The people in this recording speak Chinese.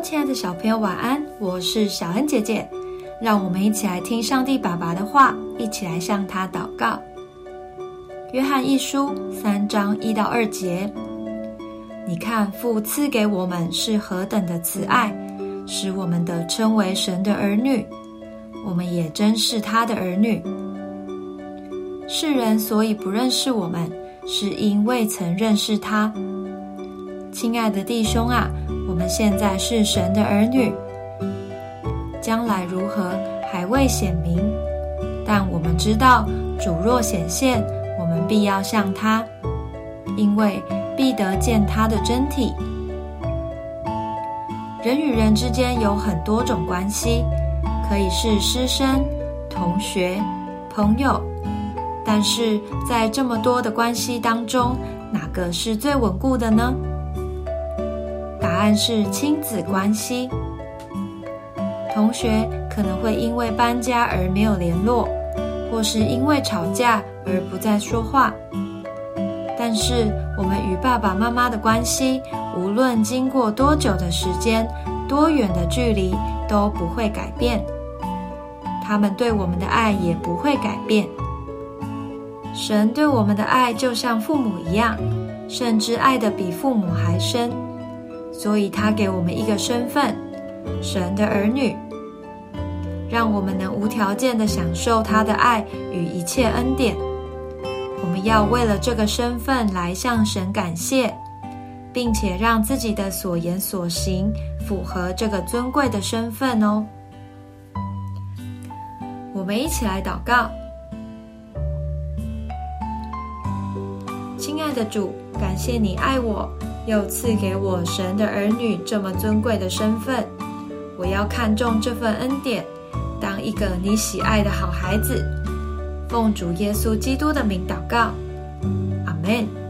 亲爱的小朋友，晚安！我是小恩姐姐，让我们一起来听上帝爸爸的话，一起来向他祷告。约翰一书三章一到二节，你看父赐给我们是何等的慈爱，使我们的称为神的儿女，我们也真是他的儿女。世人所以不认识我们，是因未曾认识他。亲爱的弟兄啊！我们现在是神的儿女，将来如何还未显明，但我们知道主若显现，我们必要向他，因为必得见他的真体。人与人之间有很多种关系，可以是师生、同学、朋友，但是在这么多的关系当中，哪个是最稳固的呢？答案是亲子关系。同学可能会因为搬家而没有联络，或是因为吵架而不再说话。但是我们与爸爸妈妈的关系，无论经过多久的时间、多远的距离，都不会改变。他们对我们的爱也不会改变。神对我们的爱就像父母一样，甚至爱的比父母还深。所以，他给我们一个身份——神的儿女，让我们能无条件的享受他的爱与一切恩典。我们要为了这个身份来向神感谢，并且让自己的所言所行符合这个尊贵的身份哦。我们一起来祷告：亲爱的主，感谢你爱我。又赐给我神的儿女这么尊贵的身份，我要看重这份恩典，当一个你喜爱的好孩子。奉主耶稣基督的名祷告，阿门。